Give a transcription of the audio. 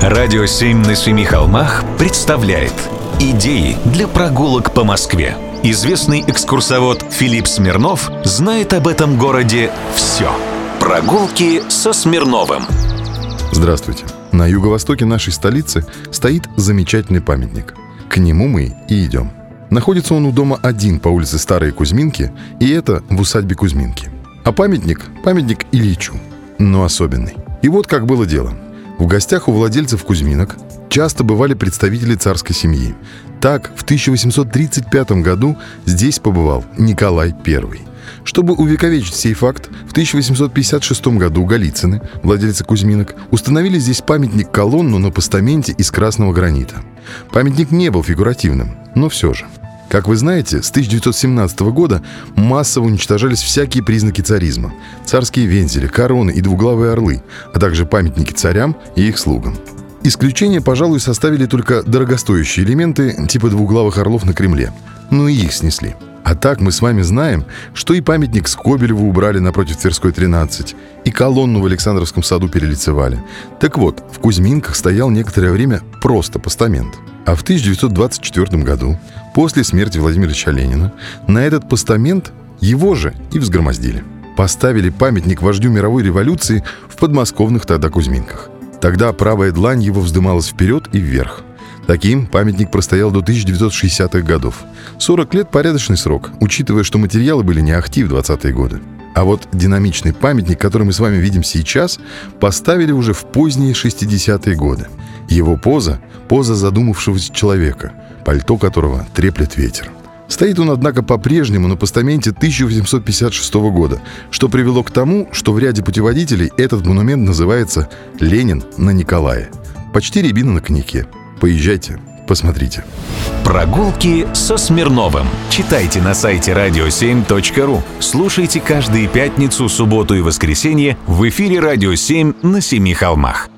Радио «Семь на семи холмах» представляет Идеи для прогулок по Москве. Известный экскурсовод Филипп Смирнов знает об этом городе все. Прогулки со Смирновым. Здравствуйте. На юго-востоке нашей столицы стоит замечательный памятник. К нему мы и идем. Находится он у дома один по улице Старые Кузьминки, и это в усадьбе Кузьминки. А памятник – памятник Ильичу, но особенный. И вот как было дело – в гостях у владельцев Кузьминок часто бывали представители царской семьи. Так, в 1835 году здесь побывал Николай I. Чтобы увековечить сей факт, в 1856 году Голицыны, владельцы Кузьминок, установили здесь памятник-колонну на постаменте из красного гранита. Памятник не был фигуративным, но все же – как вы знаете, с 1917 года массово уничтожались всякие признаки царизма. Царские вензели, короны и двуглавые орлы, а также памятники царям и их слугам. Исключение, пожалуй, составили только дорогостоящие элементы типа двуглавых орлов на Кремле. Но и их снесли. А так мы с вами знаем, что и памятник Скобелеву убрали напротив Тверской 13, и колонну в Александровском саду перелицевали. Так вот, в Кузьминках стоял некоторое время просто постамент. А в 1924 году После смерти Владимира Ильича Ленина на этот постамент его же и взгромоздили. Поставили памятник вождю мировой революции в подмосковных тогда Кузьминках. Тогда правая длань его вздымалась вперед и вверх. Таким памятник простоял до 1960-х годов. 40 лет – порядочный срок, учитывая, что материалы были не ахти в 20-е годы. А вот динамичный памятник, который мы с вами видим сейчас, поставили уже в поздние 60-е годы. Его поза – поза задумавшегося человека – пальто которого треплет ветер. Стоит он, однако, по-прежнему на постаменте 1856 года, что привело к тому, что в ряде путеводителей этот монумент называется «Ленин на Николае». Почти рябина на коньяке. Поезжайте, посмотрите. Прогулки со Смирновым. Читайте на сайте radio7.ru. Слушайте каждые пятницу, субботу и воскресенье в эфире «Радио 7» на Семи холмах.